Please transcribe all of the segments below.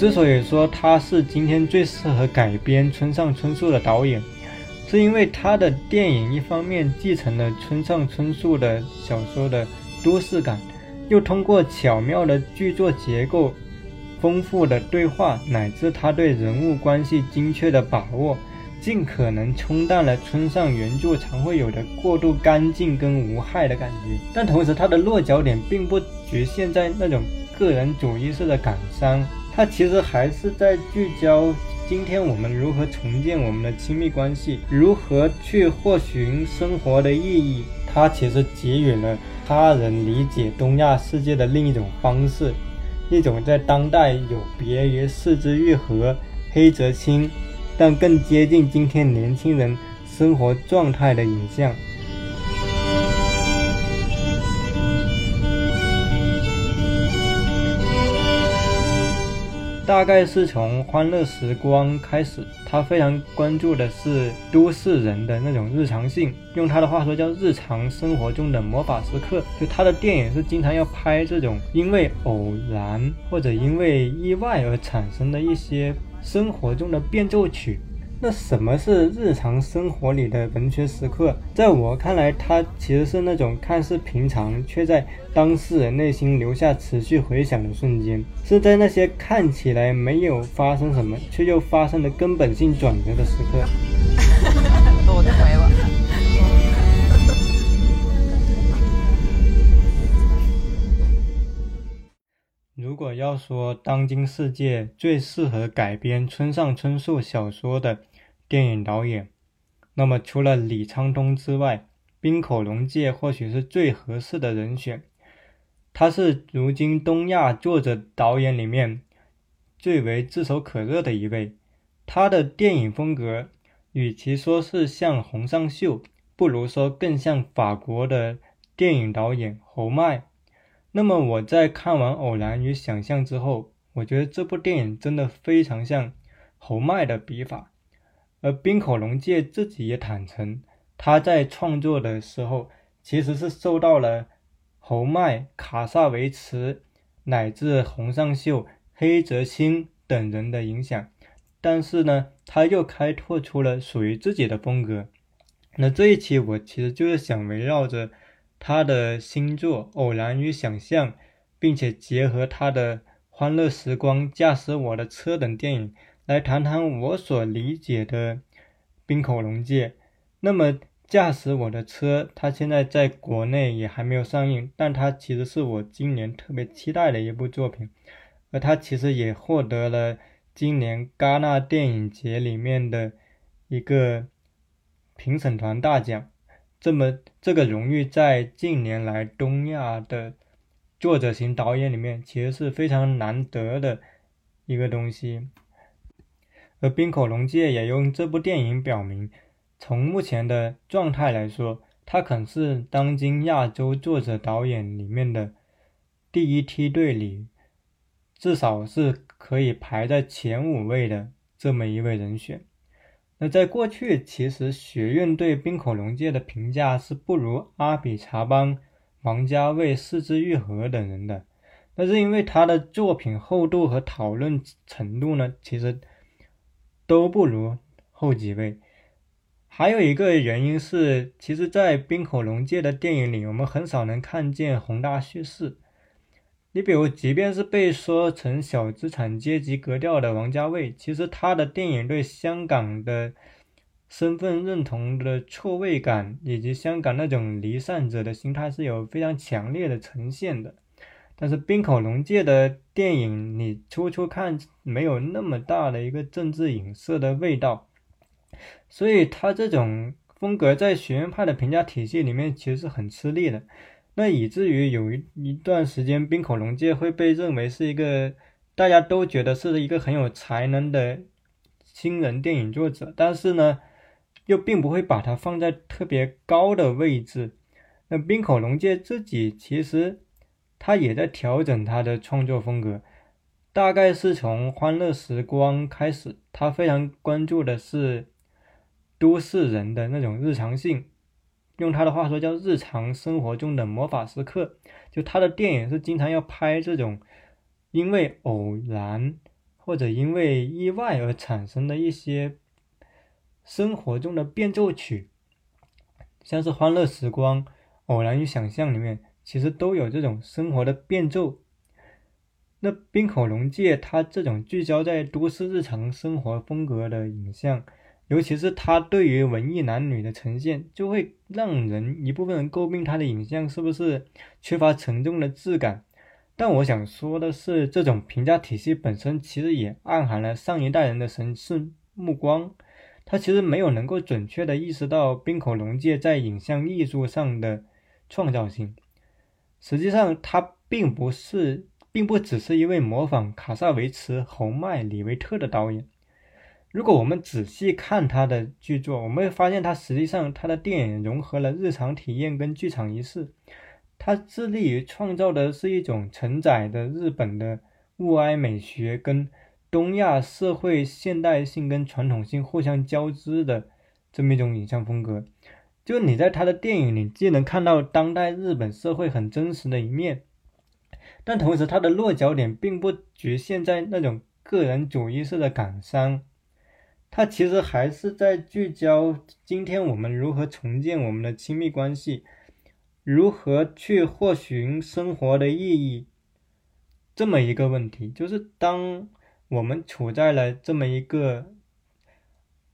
之所以说他是今天最适合改编村上春树的导演，是因为他的电影一方面继承了村上春树的小说的都市感，又通过巧妙的剧作结构、丰富的对话，乃至他对人物关系精确的把握，尽可能冲淡了村上原著常会有的过度干净跟无害的感觉。但同时，他的落脚点并不局限在那种个人主义式的感伤。它其实还是在聚焦今天我们如何重建我们的亲密关系，如何去获寻生活的意义。它其实给予了他人理解东亚世界的另一种方式，一种在当代有别于四肢愈合、黑泽清，但更接近今天年轻人生活状态的影像。大概是从《欢乐时光》开始，他非常关注的是都市人的那种日常性，用他的话说叫日常生活中的魔法时刻。就他的电影是经常要拍这种因为偶然或者因为意外而产生的一些生活中的变奏曲。那什么是日常生活里的文学时刻？在我看来，它其实是那种看似平常，却在当事人内心留下持续回响的瞬间，是在那些看起来没有发生什么，却又发生了根本性转折的时刻。如果要说当今世界最适合改编村上春树小说的，电影导演，那么除了李沧东之外，滨口龙介或许是最合适的人选。他是如今东亚作者导演里面最为炙手可热的一位。他的电影风格，与其说是像洪尚秀，不如说更像法国的电影导演侯麦。那么我在看完《偶然与想象》之后，我觉得这部电影真的非常像侯麦的笔法。而滨口龙介自己也坦诚，他在创作的时候其实是受到了侯麦、卡萨维茨乃至洪尚秀、黑泽清等人的影响，但是呢，他又开拓出了属于自己的风格。那这一期我其实就是想围绕着他的新作《偶然与想象》，并且结合他的《欢乐时光》、《驾驶我的车》等电影。来谈谈我所理解的冰口龙介。那么，驾驶我的车，它现在在国内也还没有上映，但它其实是我今年特别期待的一部作品，而它其实也获得了今年戛纳电影节里面的一个评审团大奖。这么，这个荣誉在近年来东亚的作者型导演里面，其实是非常难得的一个东西。而滨口龙介也用这部电影表明，从目前的状态来说，他可能是当今亚洲作者导演里面的第一梯队里，至少是可以排在前五位的这么一位人选。那在过去，其实学院对滨口龙介的评价是不如阿比查邦、王家卫、四肢愈合等人的，那是因为他的作品厚度和讨论程度呢，其实。都不如后几位，还有一个原因是，其实，在冰口龙介的电影里，我们很少能看见宏大叙事。你比如，即便是被说成小资产阶级格调的王家卫，其实他的电影对香港的身份认同的错位感，以及香港那种离散者的心态，是有非常强烈的呈现的。但是冰口龙介的电影，你初初看没有那么大的一个政治影射的味道，所以他这种风格在学院派的评价体系里面其实是很吃力的。那以至于有一一段时间，冰口龙介会被认为是一个大家都觉得是一个很有才能的新人电影作者，但是呢，又并不会把他放在特别高的位置。那冰口龙介自己其实。他也在调整他的创作风格，大概是从《欢乐时光》开始，他非常关注的是都市人的那种日常性，用他的话说叫日常生活中的魔法时刻。就他的电影是经常要拍这种因为偶然或者因为意外而产生的一些生活中的变奏曲，像是《欢乐时光》《偶然与想象》里面，其实都有这种生活的变奏。那冰口龙介他这种聚焦在都市日常生活风格的影像。尤其是他对于文艺男女的呈现，就会让人一部分人诟病他的影像是不是缺乏沉重的质感。但我想说的是，这种评价体系本身其实也暗含了上一代人的审视目光。他其实没有能够准确的意识到冰口龙介在影像艺术上的创造性。实际上，他并不是，并不只是一位模仿卡萨维茨、侯麦、李维特的导演。如果我们仔细看他的剧作，我们会发现他实际上他的电影融合了日常体验跟剧场仪式。他致力于创造的是一种承载的日本的物哀美学跟东亚社会现代性跟传统性互相交织的这么一种影像风格。就你在他的电影里既能看到当代日本社会很真实的一面，但同时他的落脚点并不局限在那种个人主义式的感伤。他其实还是在聚焦今天我们如何重建我们的亲密关系，如何去获寻生活的意义，这么一个问题。就是当我们处在了这么一个，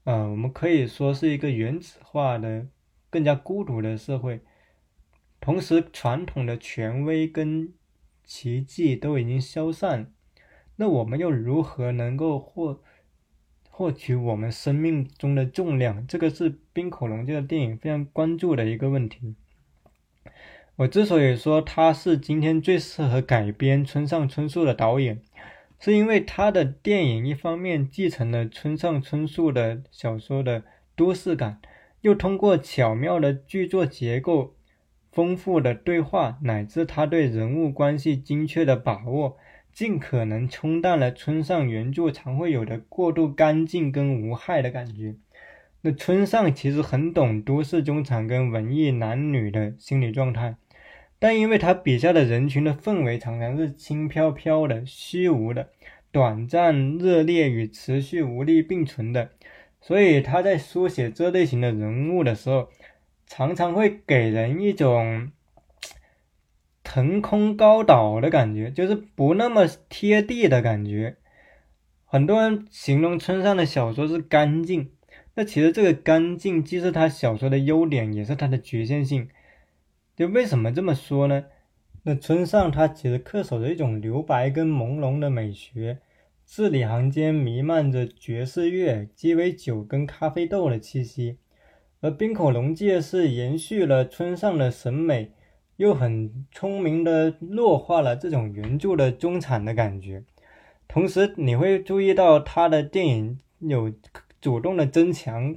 呃，我们可以说是一个原子化的、更加孤独的社会，同时传统的权威跟奇迹都已经消散，那我们又如何能够获？获取我们生命中的重量，这个是冰口龙介的电影非常关注的一个问题。我之所以说他是今天最适合改编村上春树的导演，是因为他的电影一方面继承了村上春树的小说的都市感，又通过巧妙的剧作结构、丰富的对话，乃至他对人物关系精确的把握。尽可能冲淡了村上原著常会有的过度干净跟无害的感觉。那村上其实很懂都市中产跟文艺男女的心理状态，但因为他笔下的人群的氛围常常是轻飘飘的、虚无的、短暂热烈与持续无力并存的，所以他在书写这类型的人物的时候，常常会给人一种。腾空高岛的感觉，就是不那么贴地的感觉。很多人形容村上的小说是干净，那其实这个干净既是他小说的优点，也是他的局限性。就为什么这么说呢？那村上他其实恪守着一种留白跟朦胧的美学，字里行间弥漫着爵士乐、鸡尾酒跟咖啡豆的气息，而冰口龙介是延续了村上的审美。又很聪明的弱化了这种原著的中产的感觉，同时你会注意到他的电影有主动的增强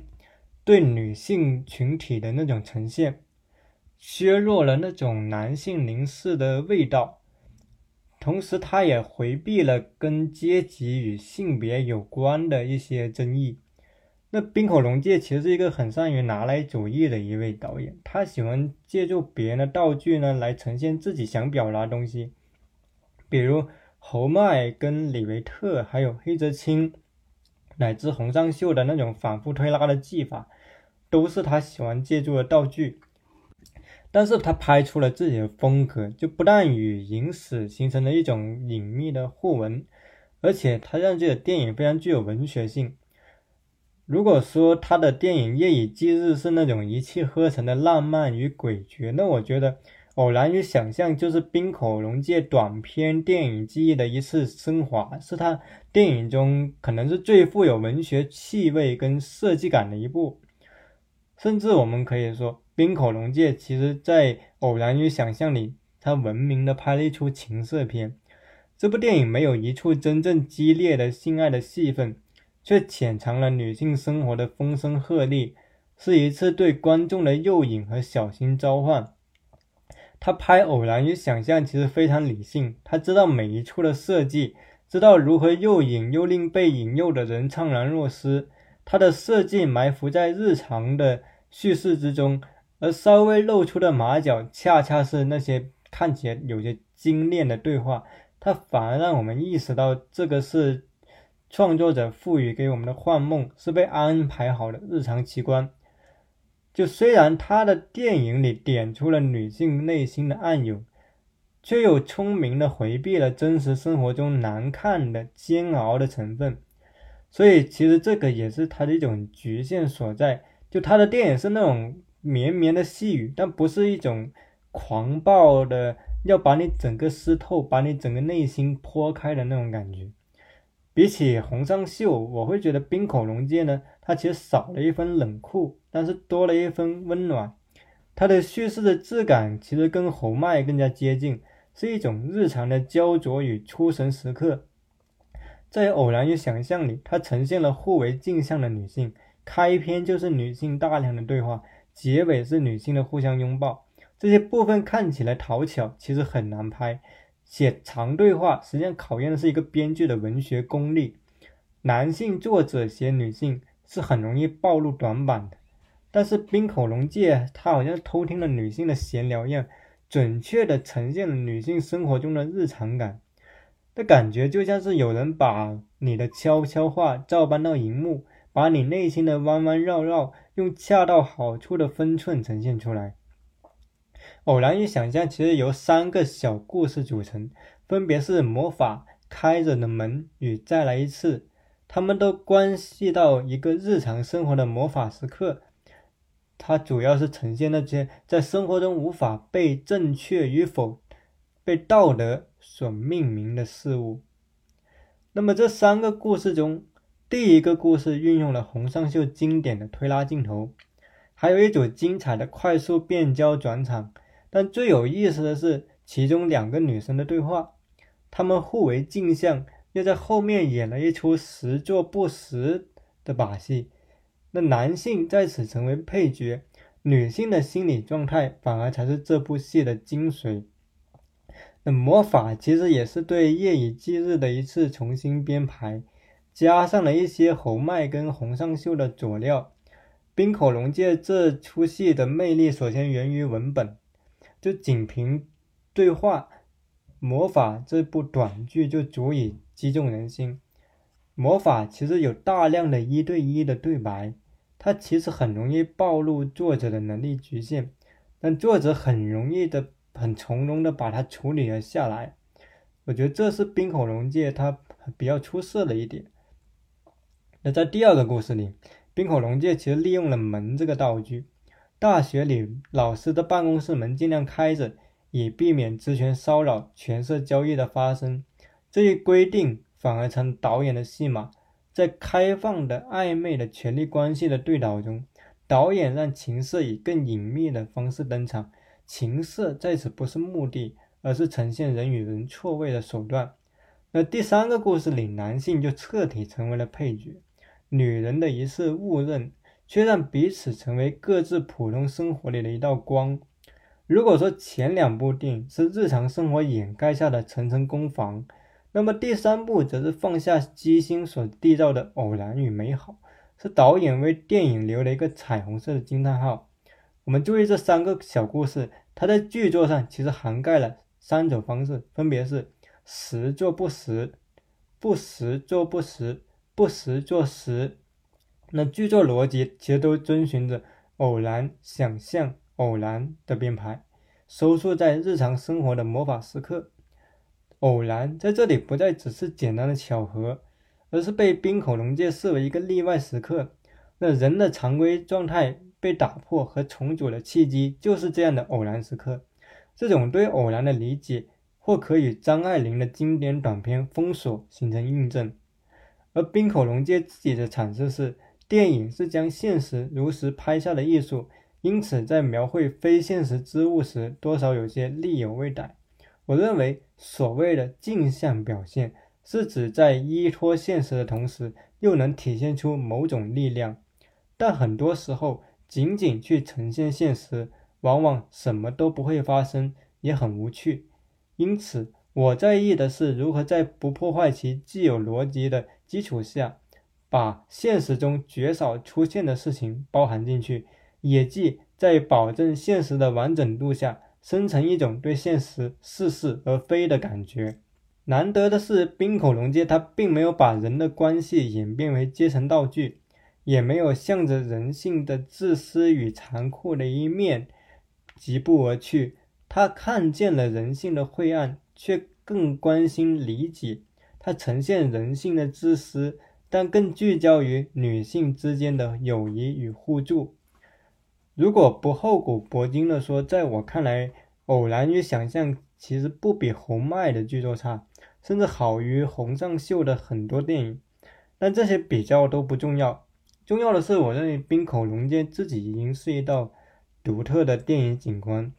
对女性群体的那种呈现，削弱了那种男性凝视的味道，同时他也回避了跟阶级与性别有关的一些争议。那冰口龙介其实是一个很善于拿来主义的一位导演，他喜欢借助别人的道具呢来呈现自己想表达的东西，比如侯麦跟李维特，还有黑泽清，乃至洪尚秀的那种反复推拉的技法，都是他喜欢借助的道具。但是他拍出了自己的风格，就不但与影史形成了一种隐秘的互文，而且他让这个电影非常具有文学性。如果说他的电影《夜以继日》是那种一气呵成的浪漫与诡谲，那我觉得《偶然与想象》就是冰口龙介短片电影记忆的一次升华，是他电影中可能是最富有文学气味跟设计感的一部。甚至我们可以说，冰口龙介其实在《偶然与想象》里，他文明的拍了一出情色片。这部电影没有一处真正激烈的性爱的戏份。却潜藏了女性生活的风声鹤唳，是一次对观众的诱引和小心召唤。他拍《偶然与想象》其实非常理性，他知道每一处的设计，知道如何诱引又令被引诱的人怅然若失。他的设计埋伏在日常的叙事之中，而稍微露出的马脚，恰恰是那些看起来有些精炼的对话。他反而让我们意识到，这个是。创作者赋予给我们的幻梦是被安排好的日常奇观。就虽然他的电影里点出了女性内心的暗涌，却又聪明的回避了真实生活中难看的煎熬的成分。所以，其实这个也是他的一种局限所在。就他的电影是那种绵绵的细雨，但不是一种狂暴的要把你整个湿透、把你整个内心泼开的那种感觉。比起《红上秀》，我会觉得《冰口龙介》呢，它其实少了一分冷酷，但是多了一分温暖。它的叙事的质感其实跟侯麦更加接近，是一种日常的焦灼与出神时刻。在《偶然与想象》里，它呈现了互为镜像的女性，开篇就是女性大量的对话，结尾是女性的互相拥抱。这些部分看起来讨巧，其实很难拍。写长对话，实际上考验的是一个编剧的文学功力。男性作者写女性是很容易暴露短板的，但是冰口龙介他好像偷听了女性的闲聊一样，准确的呈现了女性生活中的日常感的感觉，就像是有人把你的悄悄话照搬到荧幕，把你内心的弯弯绕绕用恰到好处的分寸呈现出来。偶然与想象其实由三个小故事组成，分别是魔法开着的门与再来一次，它们都关系到一个日常生活的魔法时刻。它主要是呈现那些在生活中无法被正确与否、被道德所命名的事物。那么这三个故事中，第一个故事运用了洪尚秀经典的推拉镜头，还有一组精彩的快速变焦转场。但最有意思的是，其中两个女生的对话，她们互为镜像，又在后面演了一出实做不实的把戏。那男性在此成为配角，女性的心理状态反而才是这部戏的精髓。那魔法其实也是对夜以继日的一次重新编排，加上了一些侯麦跟洪尚秀的佐料。冰口龙介这出戏的魅力，首先源于文本。就仅凭对话，魔法这部短剧就足以击中人心。魔法其实有大量的一对一的对白，它其实很容易暴露作者的能力局限，但作者很容易的、很从容的把它处理了下来。我觉得这是冰口龙介他比较出色的一点。那在第二个故事里，冰口龙介其实利用了门这个道具。大学里，老师的办公室门尽量开着，以避免职权骚扰、权色交易的发生。这一规定反而成导演的戏码。在开放的、暧昧的权力关系的对倒中，导演让情色以更隐秘的方式登场。情色在此不是目的，而是呈现人与人错位的手段。那第三个故事里，男性就彻底成为了配角，女人的一次误认。却让彼此成为各自普通生活里的一道光。如果说前两部电影是日常生活掩盖下的层层攻防，那么第三部则是放下机心所缔造的偶然与美好，是导演为电影留了一个彩虹色的惊叹号。我们注意这三个小故事，它在剧作上其实涵盖了三种方式，分别是实做不实、不实做不实、不实做实。那剧作逻辑其实都遵循着偶然、想象、偶然的编排，收束在日常生活的魔法时刻。偶然在这里不再只是简单的巧合，而是被冰口龙介视为一个例外时刻。那人的常规状态被打破和重组的契机，就是这样的偶然时刻。这种对偶然的理解，或可与张爱玲的经典短篇《封锁》形成印证。而冰口龙介自己的阐释是。电影是将现实如实拍下的艺术，因此在描绘非现实之物时，多少有些力有未逮。我认为，所谓的镜像表现，是指在依托现实的同时，又能体现出某种力量。但很多时候，仅仅去呈现现实，往往什么都不会发生，也很无趣。因此，我在意的是如何在不破坏其既有逻辑的基础下。把现实中绝少出现的事情包含进去，也即在保证现实的完整度下，生成一种对现实似是而非的感觉。难得的是，冰口龙介他并没有把人的关系演变为阶层道具，也没有向着人性的自私与残酷的一面疾步而去。他看见了人性的晦暗，却更关心理解。它呈现人性的自私，但更聚焦于女性之间的友谊与互助。如果不厚古薄今的说，在我看来，《偶然与想象》其实不比红麦的剧作差。甚至好于洪尚秀的很多电影，但这些比较都不重要。重要的是，我认为冰口龙介自己已经是一道独特的电影景观。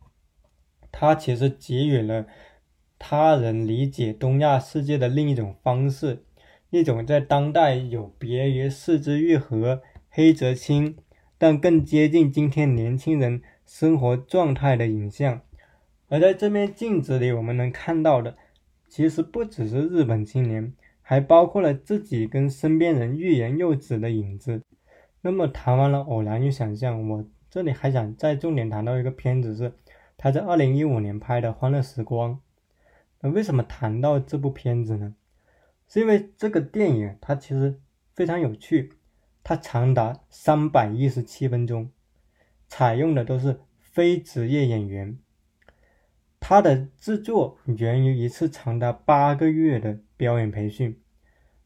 他其实给予了他人理解东亚世界的另一种方式，一种在当代有别于四之愈合、黑泽清，但更接近今天年轻人生活状态的影像。而在这面镜子里，我们能看到的。其实不只是日本青年，还包括了自己跟身边人欲言又止的影子。那么谈完了偶然与想象，我这里还想再重点谈到一个片子，是他在二零一五年拍的《欢乐时光》。那为什么谈到这部片子呢？是因为这个电影它其实非常有趣，它长达三百一十七分钟，采用的都是非职业演员。它的制作源于一次长达八个月的表演培训，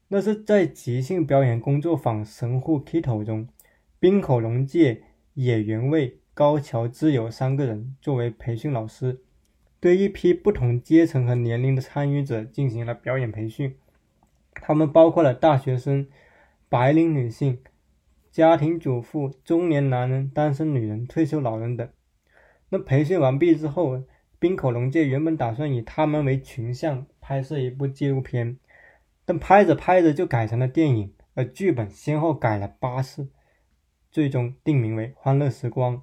那是在即兴表演工作坊神户 Kito 中，冰口龙介、野原卫、高桥之友三个人作为培训老师，对一批不同阶层和年龄的参与者进行了表演培训。他们包括了大学生、白领女性、家庭主妇、中年男人、单身女人、退休老人等。那培训完毕之后，冰口龙介原本打算以他们为群像拍摄一部纪录片，但拍着拍着就改成了电影，而剧本先后改了八次，最终定名为《欢乐时光》。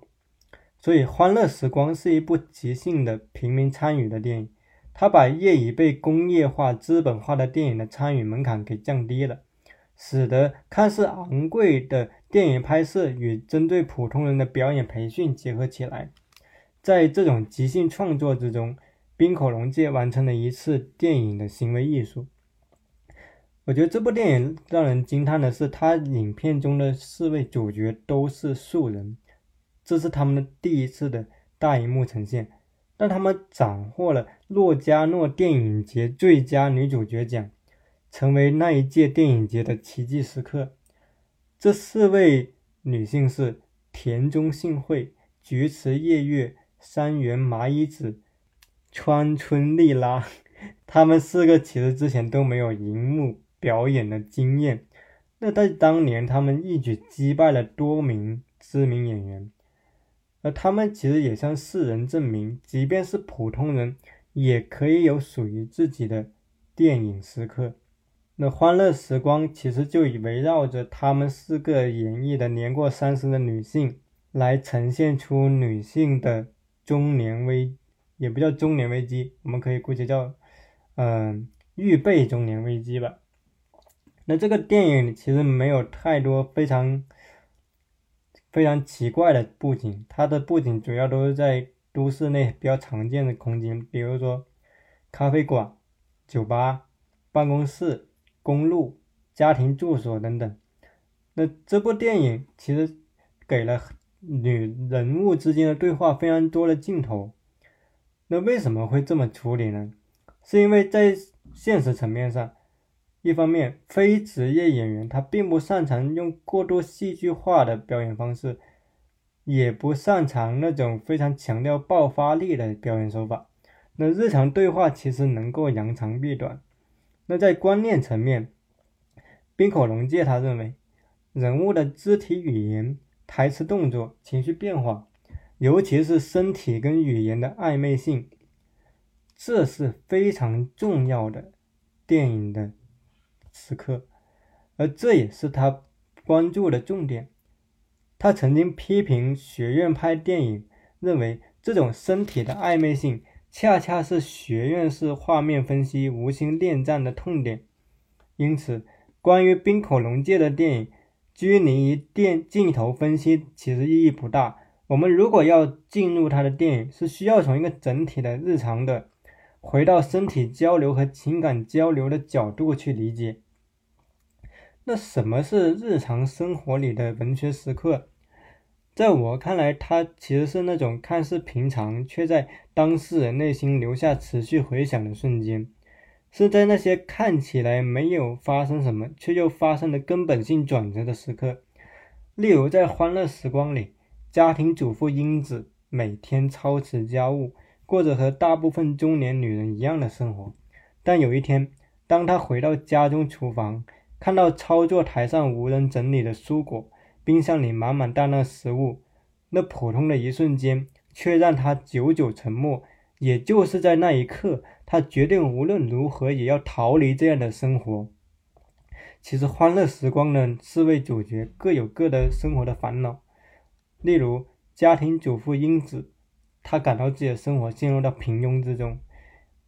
所以，《欢乐时光》是一部即兴的平民参与的电影，它把业已被工业化、资本化的电影的参与门槛给降低了，使得看似昂贵的电影拍摄与针对普通人的表演培训结合起来。在这种即兴创作之中，冰口龙介完成了一次电影的行为艺术。我觉得这部电影让人惊叹的是，他影片中的四位主角都是素人，这是他们的第一次的大荧幕呈现，但他们斩获了洛迦诺电影节最佳女主角奖，成为那一届电影节的奇迹时刻。这四位女性是田中幸惠、菊池叶月。山原麻衣子、川村丽拉，他们四个其实之前都没有荧幕表演的经验，那在当年他们一举击败了多名知名演员，而他们其实也向世人证明，即便是普通人也可以有属于自己的电影时刻。那欢乐时光其实就以围绕着他们四个演绎的年过三十的女性，来呈现出女性的。中年危也不叫中年危机，我们可以姑且叫，嗯，预备中年危机吧。那这个电影其实没有太多非常非常奇怪的布景，它的布景主要都是在都市内比较常见的空间，比如说咖啡馆、酒吧、办公室、公路、家庭住所等等。那这部电影其实给了。女人物之间的对话非常多的镜头，那为什么会这么处理呢？是因为在现实层面上，一方面非职业演员他并不擅长用过度戏剧化的表演方式，也不擅长那种非常强调爆发力的表演手法。那日常对话其实能够扬长避短。那在观念层面，冰口龙介他认为人物的肢体语言。台词、动作、情绪变化，尤其是身体跟语言的暧昧性，这是非常重要的电影的时刻，而这也是他关注的重点。他曾经批评学院派电影，认为这种身体的暧昧性恰恰是学院式画面分析无心恋战的痛点。因此，关于冰口龙介的电影。拘泥于电镜头分析其实意义不大。我们如果要进入他的电影，是需要从一个整体的日常的回到身体交流和情感交流的角度去理解。那什么是日常生活里的文学时刻？在我看来，它其实是那种看似平常，却在当事人内心留下持续回响的瞬间，是在那些看起来没有发生什么，却又发生了根本性转折的时刻。例如，在《欢乐时光》里，家庭主妇英子每天操持家务，过着和大部分中年女人一样的生活。但有一天，当他回到家中厨房，看到操作台上无人整理的蔬果，冰箱里满满当当食物，那普通的一瞬间，却让他久久沉默。也就是在那一刻，他决定无论如何也要逃离这样的生活。其实，欢乐时光呢四位主角各有各的生活的烦恼。例如，家庭主妇英子，她感到自己的生活陷入到平庸之中；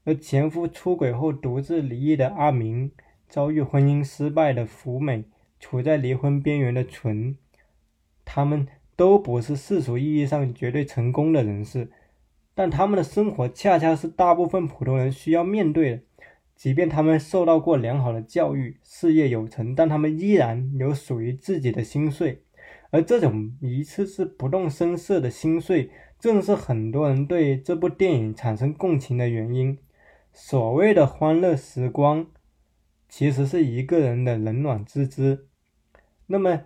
而前夫出轨后独自离异的阿明。遭遇婚姻失败的福美，处在离婚边缘的纯，他们都不是世俗意义上绝对成功的人士，但他们的生活恰恰是大部分普通人需要面对的。即便他们受到过良好的教育，事业有成，但他们依然有属于自己的心碎。而这种一次次不动声色的心碎，正是很多人对这部电影产生共情的原因。所谓的欢乐时光。其实是一个人的冷暖自知。那么，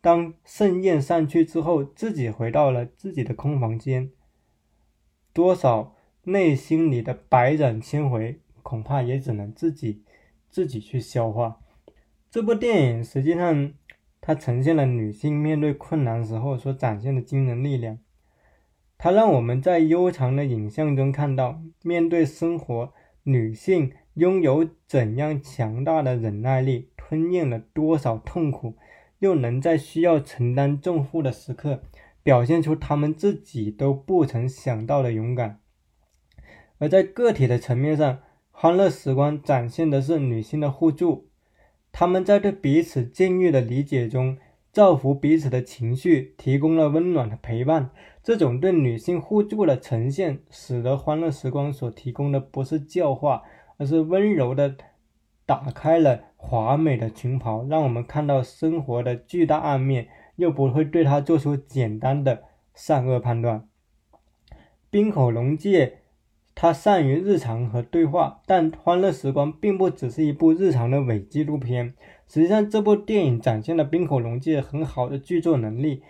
当盛宴散去之后，自己回到了自己的空房间，多少内心里的百转千回，恐怕也只能自己自己去消化。这部电影实际上，它呈现了女性面对困难时候所展现的惊人力量。它让我们在悠长的影像中看到，面对生活，女性。拥有怎样强大的忍耐力，吞咽了多少痛苦，又能在需要承担重负的时刻，表现出她们自己都不曾想到的勇敢。而在个体的层面上，欢乐时光展现的是女性的互助，她们在对彼此境遇的理解中，造福彼此的情绪，提供了温暖的陪伴。这种对女性互助的呈现，使得欢乐时光所提供的不是教化。而是温柔的打开了华美的裙袍，让我们看到生活的巨大暗面，又不会对它做出简单的善恶判断。冰口龙介他善于日常和对话，但《欢乐时光》并不只是一部日常的伪纪录片。实际上，这部电影展现了冰口龙介很好的剧作能力。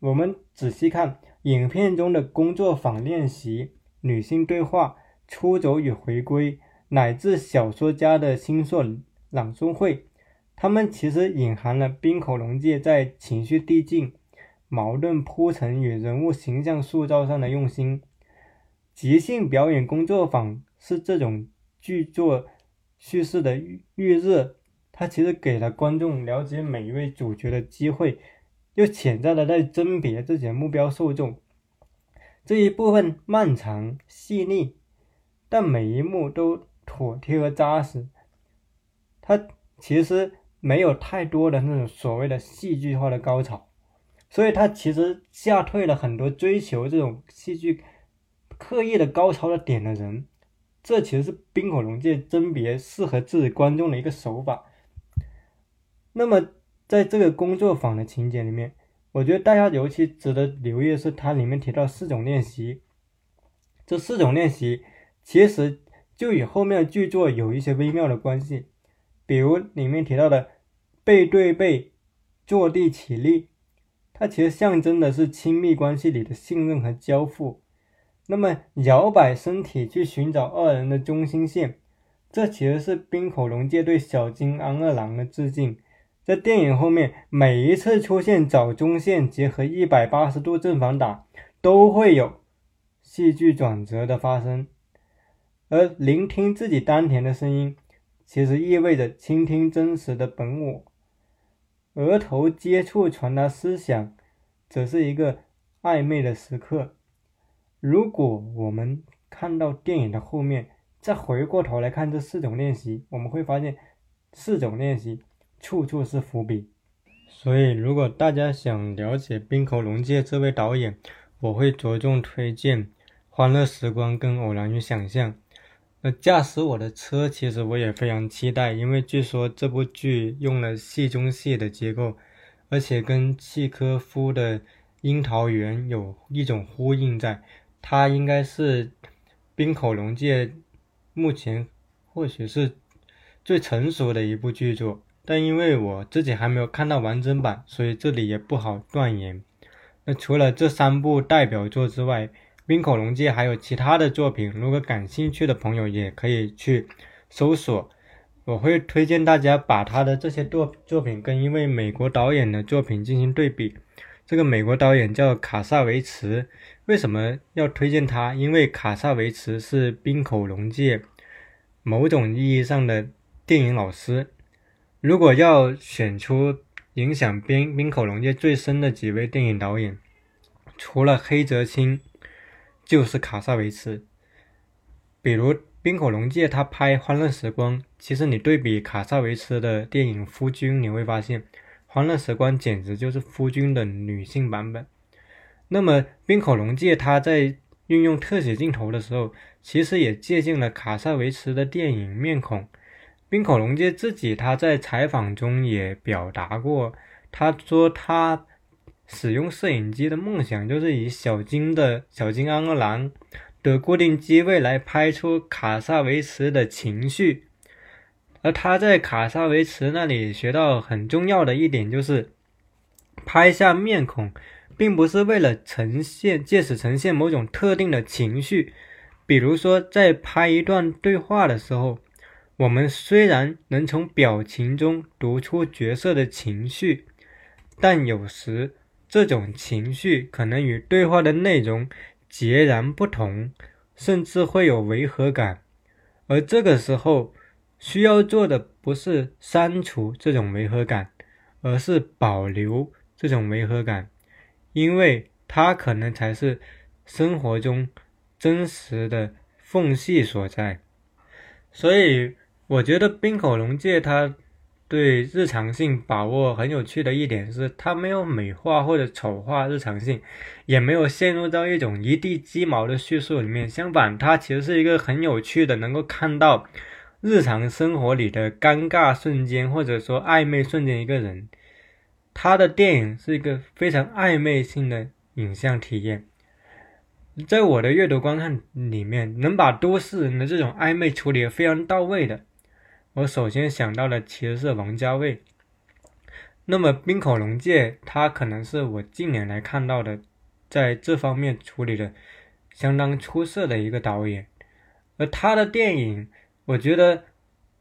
我们仔细看影片中的工作坊练习、女性对话、出走与回归。乃至小说家的新作朗诵会，他们其实隐含了冰口龙介在情绪递进、矛盾铺陈与人物形象塑造上的用心。即兴表演工作坊是这种剧作叙事的预热，它其实给了观众了解每一位主角的机会，又潜在的在甄别自己的目标受众。这一部分漫长细腻，但每一幕都。妥帖和扎实，它其实没有太多的那种所谓的戏剧化的高潮，所以它其实吓退了很多追求这种戏剧刻意的高潮的点的人。这其实是冰火龙界甄别适合自己观众的一个手法。那么在这个工作坊的情节里面，我觉得大家尤其值得留意的是，它里面提到四种练习，这四种练习其实。就与后面的剧作有一些微妙的关系，比如里面提到的背对背坐地起立，它其实象征的是亲密关系里的信任和交付。那么摇摆身体去寻找二人的中心线，这其实是冰口龙介对小金安二郎的致敬。在电影后面每一次出现找中线结合一百八十度正反打，都会有戏剧转折的发生。而聆听自己丹田的声音，其实意味着倾听真实的本我。额头接触传达思想，则是一个暧昧的时刻。如果我们看到电影的后面，再回过头来看这四种练习，我们会发现四种练习处处是伏笔。所以，如果大家想了解冰口龙介这位导演，我会着重推荐《欢乐时光》跟《偶然与想象》。那驾驶我的车，其实我也非常期待，因为据说这部剧用了戏中戏的结构，而且跟契科夫的《樱桃园》有一种呼应，在它应该是冰口龙介目前或许是最成熟的一部剧作，但因为我自己还没有看到完整版，所以这里也不好断言。那除了这三部代表作之外，冰口龙介还有其他的作品，如果感兴趣的朋友也可以去搜索。我会推荐大家把他的这些作作品跟一位美国导演的作品进行对比。这个美国导演叫卡萨维茨，为什么要推荐他？因为卡萨维茨是冰口龙介某种意义上的电影老师。如果要选出影响冰冰口龙介最深的几位电影导演，除了黑泽清。就是卡萨维茨，比如冰口龙介他拍《欢乐时光》，其实你对比卡萨维茨的电影《夫君》，你会发现《欢乐时光》简直就是夫君的女性版本。那么冰口龙介他在运用特写镜头的时候，其实也借鉴了卡萨维茨的电影《面孔》。冰口龙介自己他在采访中也表达过，他说他。使用摄影机的梦想就是以小金的小金安格兰的固定机位来拍出卡萨维茨的情绪，而他在卡萨维茨那里学到很重要的一点就是，拍下面孔，并不是为了呈现借此呈现某种特定的情绪，比如说在拍一段对话的时候，我们虽然能从表情中读出角色的情绪，但有时。这种情绪可能与对话的内容截然不同，甚至会有违和感。而这个时候需要做的不是删除这种违和感，而是保留这种违和感，因为它可能才是生活中真实的缝隙所在。所以，我觉得冰口龙介他。对日常性把握很有趣的一点是，它没有美化或者丑化日常性，也没有陷入到一种一地鸡毛的叙述里面。相反，它其实是一个很有趣的，能够看到日常生活里的尴尬瞬间，或者说暧昧瞬间。一个人，他的电影是一个非常暧昧性的影像体验。在我的阅读观看里面，能把都市人的这种暧昧处理的非常到位的。我首先想到的其实是王家卫。那么冰口龙介，他可能是我近年来看到的，在这方面处理的相当出色的一个导演。而他的电影，我觉得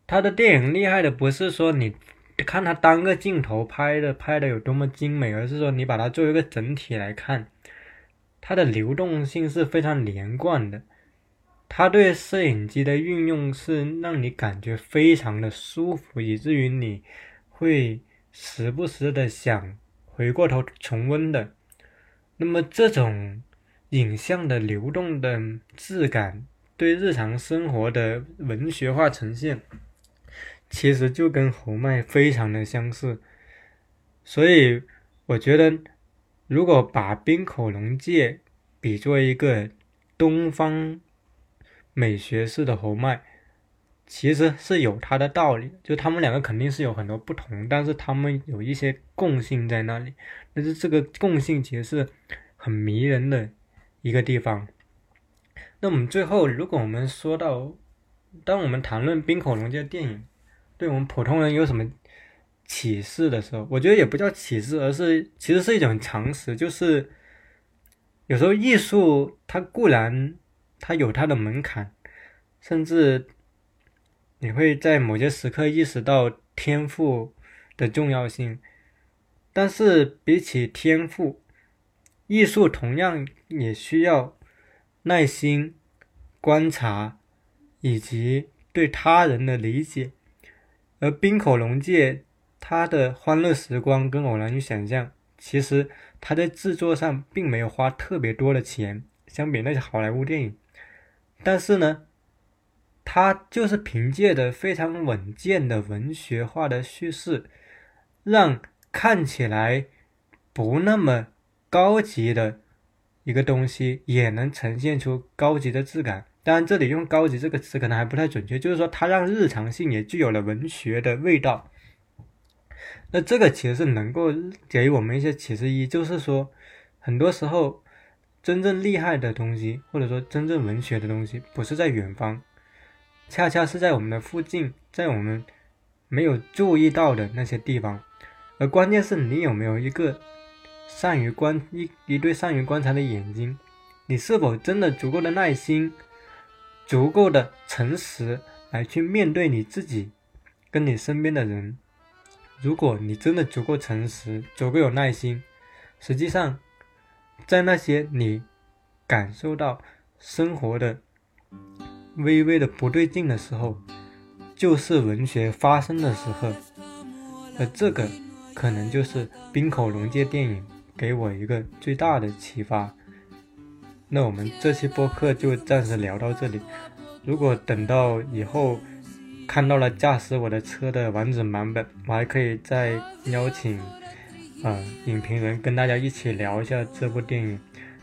他的电影厉害的不是说你看他单个镜头拍的拍的有多么精美，而是说你把它作为一个整体来看，它的流动性是非常连贯的。他对摄影机的运用是让你感觉非常的舒服，以至于你会时不时的想回过头重温的。那么这种影像的流动的质感，对日常生活的文学化呈现，其实就跟侯麦非常的相似。所以我觉得，如果把冰口龙介比作一个东方。美学式的侯麦其实是有它的道理，就他们两个肯定是有很多不同，但是他们有一些共性在那里。但是这个共性其实是很迷人的一个地方。那我们最后，如果我们说到，当我们谈论冰口龙介电影对我们普通人有什么启示的时候，我觉得也不叫启示，而是其实是一种常识，就是有时候艺术它固然。它有它的门槛，甚至你会在某些时刻意识到天赋的重要性。但是比起天赋，艺术同样也需要耐心、观察以及对他人的理解。而冰口龙介他的《欢乐时光》跟《偶然与想象》，其实他在制作上并没有花特别多的钱，相比那些好莱坞电影。但是呢，他就是凭借着非常稳健的文学化的叙事，让看起来不那么高级的一个东西也能呈现出高级的质感。当然，这里用“高级”这个词可能还不太准确，就是说它让日常性也具有了文学的味道。那这个其实是能够给我们一些启示一，就是说，很多时候真正厉害的东西，或者说真正文学的东西，不是在远方，恰恰是在我们的附近，在我们没有注意到的那些地方。而关键是你有没有一个善于观一一对善于观察的眼睛，你是否真的足够的耐心，足够的诚实来去面对你自己跟你身边的人。如果你真的足够诚实，足够有耐心，实际上，在那些你感受到生活的微微的不对劲的时候，就是文学发生的时候，而这个可能就是冰口龙介电影给我一个最大的启发。那我们这期播客就暂时聊到这里，如果等到以后。看到了驾驶我的车的完整版本，我还可以再邀请，呃，影评人跟大家一起聊一下这部电影。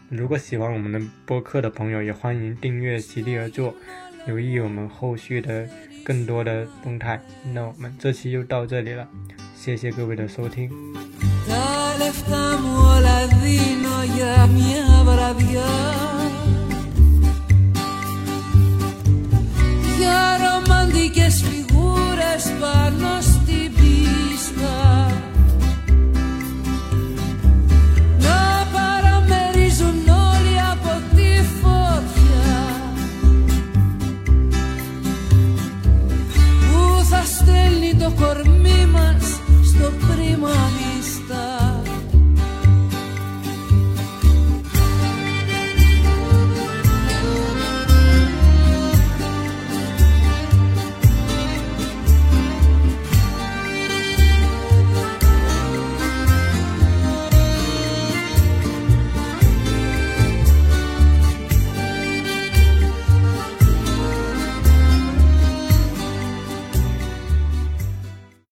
如果喜欢我们的播客的朋友，也欢迎订阅《席地而坐》，留意我们后续的更多的动态。那我们这期就到这里了，谢谢各位的收听。για ρομαντικές φιγούρες πάνω por mí.